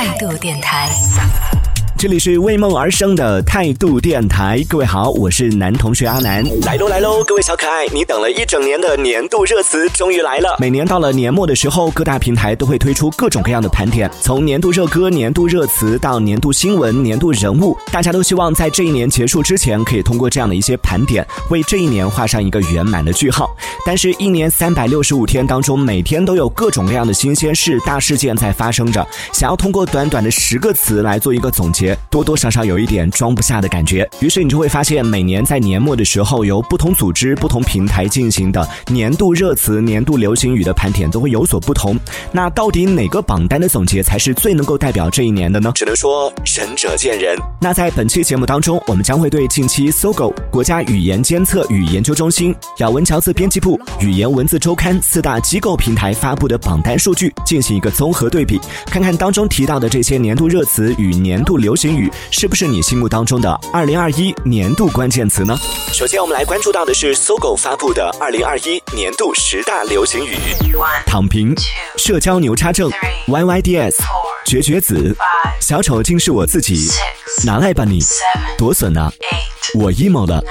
态度电台。这里是为梦而生的态度电台，各位好，我是男同学阿南，来喽来喽，各位小可爱，你等了一整年的年度热词终于来了。每年到了年末的时候，各大平台都会推出各种各样的盘点，从年度热歌、年度热词到年度新闻、年度人物，大家都希望在这一年结束之前，可以通过这样的一些盘点，为这一年画上一个圆满的句号。但是，一年三百六十五天当中，每天都有各种各样的新鲜事、大事件在发生着，想要通过短短的十个词来做一个总结。多多少少有一点装不下的感觉，于是你就会发现，每年在年末的时候，由不同组织、不同平台进行的年度热词、年度流行语的盘点都会有所不同。那到底哪个榜单的总结才是最能够代表这一年的呢？只能说仁者见仁。那在本期节目当中，我们将会对近期搜狗国家语言监测与研究中心、咬文嚼字编辑部、语言文字周刊四大机构平台发布的榜单数据进行一个综合对比，看看当中提到的这些年度热词与年度流行语是不是你心目当中的二零二一年度关键词呢？首先，我们来关注到的是搜狗发布的二零二一年度十大流行语：躺平、社交牛叉症、YYDS、绝绝子、小丑竟是我自己、拿来吧你、多损啊、我 emo 了、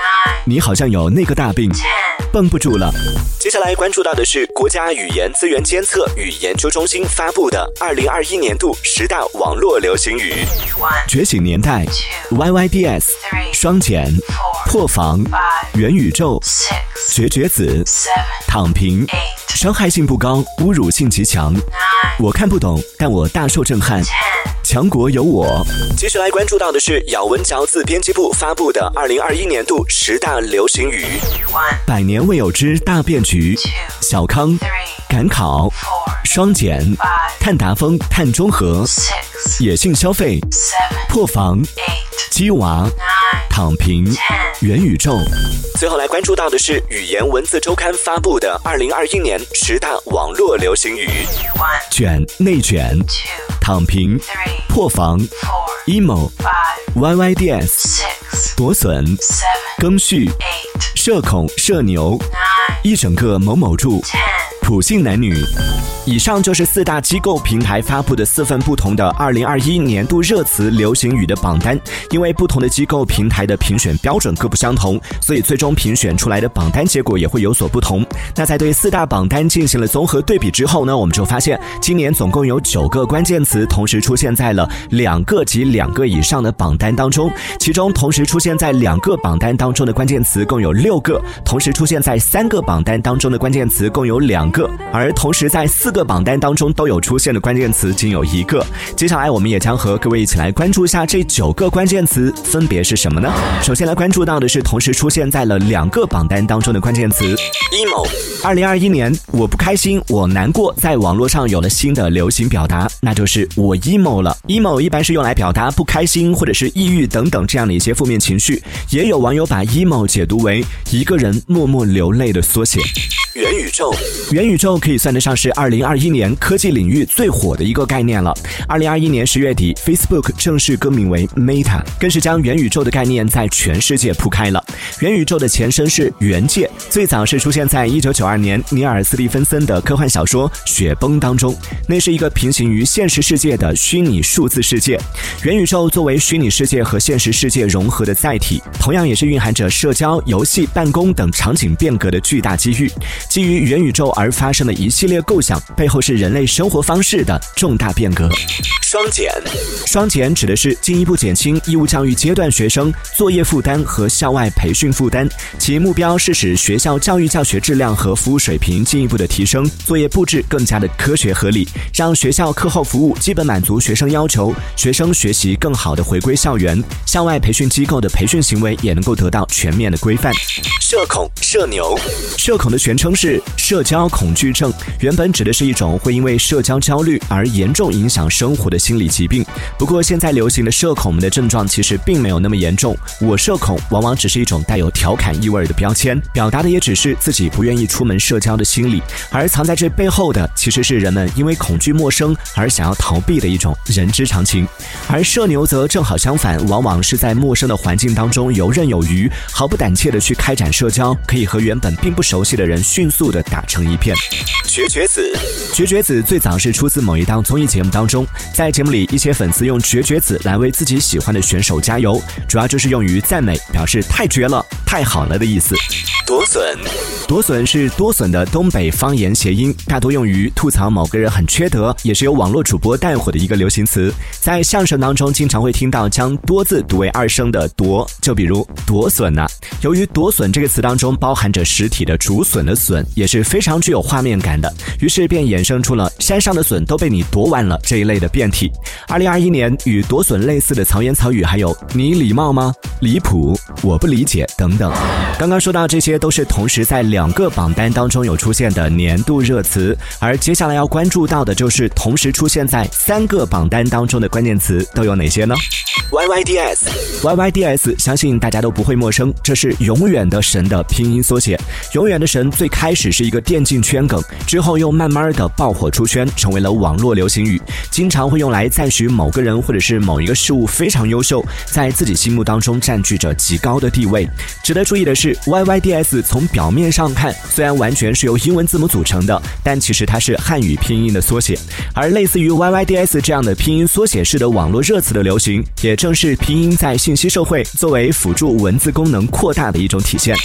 你好像有那个大病。绷不住了。接下来关注到的是国家语言资源监测与研究中心发布的二零二一年度十大网络流行语：觉醒年代、YYDS、双减、破防、元宇宙、绝绝子、躺平、伤害性不高，侮辱性极强。我看不懂，但我大受震撼。强国有我。接下来关注到的是咬文嚼字编辑部发布的二零二一年度十大流行语：百年未有之大变局、小康、赶考、双减、碳达峰、碳中和、野性消费、破防、鸡娃、躺平、元宇宙。最后来关注到的是语言文字周刊发布的二零二一年十大网络流行语：卷、内卷、躺平。破防，emo，yyds，夺笋，更续，社恐社牛，一整个某某住。普信男女，以上就是四大机构平台发布的四份不同的二零二一年度热词流行语的榜单。因为不同的机构平台的评选标准各不相同，所以最终评选出来的榜单结果也会有所不同。那在对四大榜单进行了综合对比之后呢，我们就发现今年总共有九个关键词同时出现在了两个及两个以上的榜单当中，其中同时出现在两个榜单当中的关键词共有六个，同时出现在三个榜单当中的关键词共有两个。而同时在四四个榜单当中都有出现的关键词仅有一个。接下来我们也将和各位一起来关注一下这九个关键词分别是什么呢？首先来关注到的是同时出现在了两个榜单当中的关键词：emo。二零二一年，我不开心，我难过，在网络上有了新的流行表达，那就是我 emo 了。emo 一般是用来表达不开心或者是抑郁等等这样的一些负面情绪，也有网友把 emo 解读为一个人默默流泪的缩写。元宇宙，元宇宙可以算得上是二零二一年科技领域最火的一个概念了。二零二一年十月底，Facebook 正式更名为 Meta，更是将元宇宙的概念在全世界铺开了。元宇宙的前身是元界，最早是出现在一九九二年尼尔·斯蒂芬森的科幻小说《雪崩》当中。那是一个平行于现实世界的虚拟数字世界。元宇宙作为虚拟世界和现实世界融合的载体，同样也是蕴含着社交、游戏、办公等场景变革的巨大机遇。基于元宇宙而发生的一系列构想，背后是人类生活方式的重大变革。双减，双减指的是进一步减轻义务教育阶段学生作业负担和校外培训负担，其目标是使学校教育教学质量和服务水平进一步的提升，作业布置更加的科学合理，让学校课后服务基本满足学生要求，学生学习更好的回归校园，校外培训机构的培训行为也能够得到全面的规范。社恐社牛，社恐的全称是社交恐惧症，原本指的是一种会因为社交焦虑而严重影响生活的。心理疾病，不过现在流行的社恐们的症状其实并没有那么严重。我社恐往往只是一种带有调侃意味的标签，表达的也只是自己不愿意出门社交的心理，而藏在这背后的其实是人们因为恐惧陌生而想要逃避的一种人之常情。而社牛则正好相反，往往是在陌生的环境当中游刃有余，毫不胆怯的去开展社交，可以和原本并不熟悉的人迅速的打成一片。绝绝子，绝绝子最早是出自某一档综艺节目当中，在在节目里，一些粉丝用绝绝子来为自己喜欢的选手加油，主要就是用于赞美，表示太绝了、太好了的意思。夺笋，夺笋是多笋的东北方言谐音，大多用于吐槽某个人很缺德，也是由网络主播带火的一个流行词。在相声当中，经常会听到将多字读为二声的夺，就比如夺笋呐。由于夺笋这个词当中包含着实体的竹笋的笋，也是非常具有画面感的，于是便衍生出了山上的笋都被你夺完了这一类的变体。二零二一年与夺笋类似的曹言曹语还有你礼貌吗？离谱，我不理解等等。刚刚说到这些都是同时在两个榜单当中有出现的年度热词，而接下来要关注到的就是同时出现在三个榜单当中的关键词都有哪些呢？Y Y D S，Y Y D S，相信大家都不会陌生，这是永远的神的拼音缩写。永远的神最开始是一个电竞圈梗，之后又慢慢的爆火出圈，成为了网络流行语，经常会用来赞许某个人或者是某一个事物非常优秀，在自己心目当中占据着极高的地位。值得注意的是，Y Y D S 从表面上看，虽然完全是由英文字母组成的，但其实它是汉语拼音的缩写。而类似于 Y Y D S 这样的拼音缩写式的网络热词的流行，也正是拼音在信息社会作为辅助文字功能扩大的一种体现。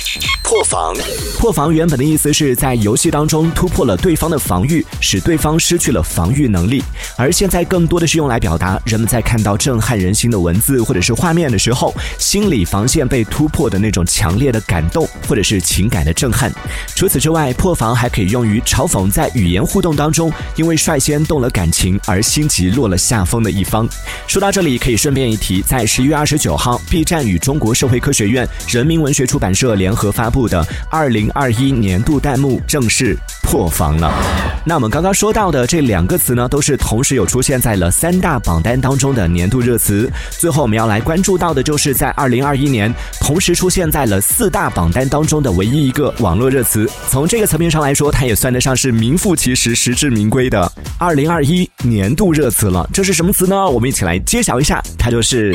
破防，破防原本的意思是在游戏当中突破了对方的防御，使对方失去了防御能力。而现在更多的是用来表达人们在看到震撼人心的文字或者是画面的时候，心理防线被突破的那种强烈的感动或者是情感的震撼。除此之外，破防还可以用于嘲讽在语言互动当中因为率先动了感情而心急落了下风的一方。说到这里，可以顺便一提，在十一月二十九号，B 站与中国社会科学院人民文学出版社联合发布的二零二一年度弹幕正式破防了。那我们刚刚说到的这两个词呢，都是同时有出现在了三大榜单当中的年度热词。最后我们要来关注到的就是在二零二一年同时出现在了四大榜单当中的唯一一个网络热词。从这个层面上来说，它也算得上是名副其实、实至名归的二零二一年度热词了。这是什么词呢？我们一起来揭晓一下，它就是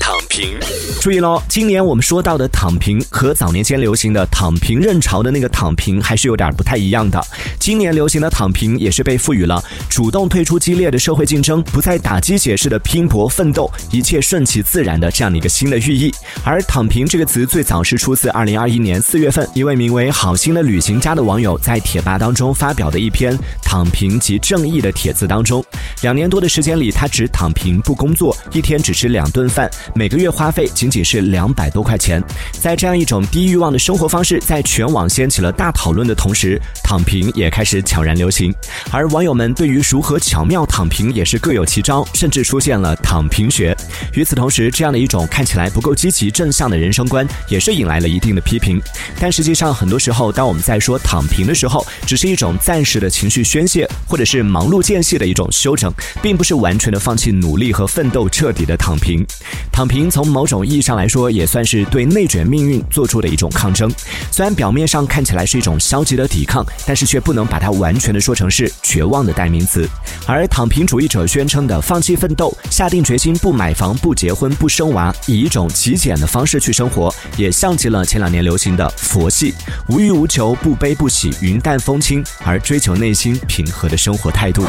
躺平。注意喽，今年我们说到的躺平和早年间流行的躺平认潮的那个躺平还是有点不太一样的。今年流行的躺平也是被赋予了主动退出激烈的社会竞争，不再打鸡血式的拼搏奋斗，一切顺其自然的这样的一个新的寓意。而躺平这个词最早是出自二零二一年四月份一位名为好心的旅行家的网友在贴吧当中发表的一篇躺平及正义的帖子当中。两年多的时间里，他只躺平不工作，一天只吃两顿饭，每个月花费仅仅是两百多块钱。在这样一种低欲望的生活方式在全网掀起了大讨论的同时，躺平也开始悄然流行。而网友们对于如何巧妙躺平也是各有奇招，甚至出现了躺平学。与此同时，这样的一种看起来不够积极正向的人生观，也是引来了一定的批评。但实际上，很多时候，当我们在说躺平的时候，只是一种暂时的情绪宣泄，或者是忙碌间隙的一种休整，并不是完全的放弃努力和奋斗，彻底的躺平。躺平从某种意义上来说，也算是对内卷命运做出的一种抗争。虽然表面上看起来是一种消极的抵抗，但是却不能把它完全的说成是绝望的代名词。而躺平主义者宣称的放弃奋斗，下定决心不买房、不结婚、不生娃，以一种极简的方式去生活，也像极了前两年流行的佛系，无欲无求、不悲不喜、云淡风轻，而追求内心平和的生活态度。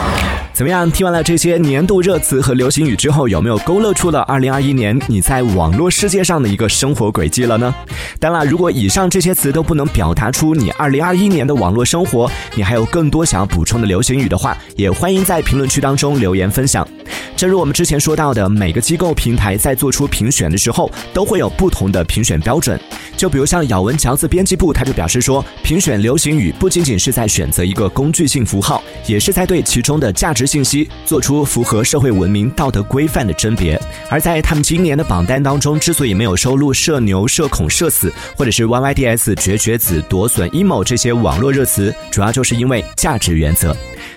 怎么样？听完了这些年度热词和流行语之后，有没有勾勒出了2021年你在网络世界上的一个生活轨迹了呢？当然，如果以上这些词都不能表达出你2021年的网络生活，你还有更多想要补充的流行语的话，也欢迎在评论区当中留言分享。正如我们之前说到的，每个机构平台在做出评选的时候，都会有不同的评选标准。就比如像咬文嚼字编辑部，他就表示说，评选流行语不仅仅是在选择一个工具性符号，也是在对其中的价值信息做出符合社会文明道德规范的甄别。而在他们今年的榜单当中，之所以没有收录“社牛”“社恐”“社死”或者是 “yyds”“ 绝绝子”“夺笋 ”“emo” 这些网络热词，主要就是因为价值原则。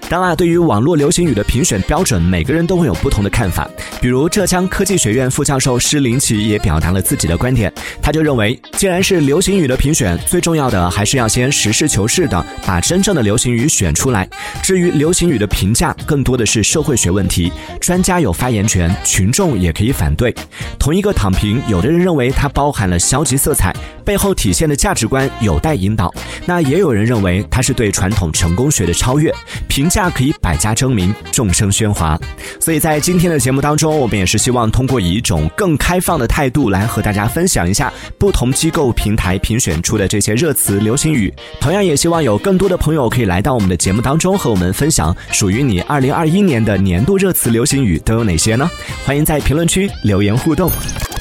当然，对于网络流行语的评选标准，每个人都会有不同的看法。比如，浙江科技学院副教授施林奇也表达了自己的观点。他就认为，既然然是流行语的评选，最重要的还是要先实事求是的把真正的流行语选出来。至于流行语的评价，更多的是社会学问题，专家有发言权，群众也可以反对。同一个躺平，有的人认为它包含了消极色彩，背后体现的价值观有待引导；那也有人认为它是对传统成功学的超越。评价。可以百家争鸣，众声喧哗。所以在今天的节目当中，我们也是希望通过以一种更开放的态度来和大家分享一下不同机构平台评选出的这些热词、流行语。同样也希望有更多的朋友可以来到我们的节目当中，和我们分享属于你二零二一年的年度热词、流行语都有哪些呢？欢迎在评论区留言互动。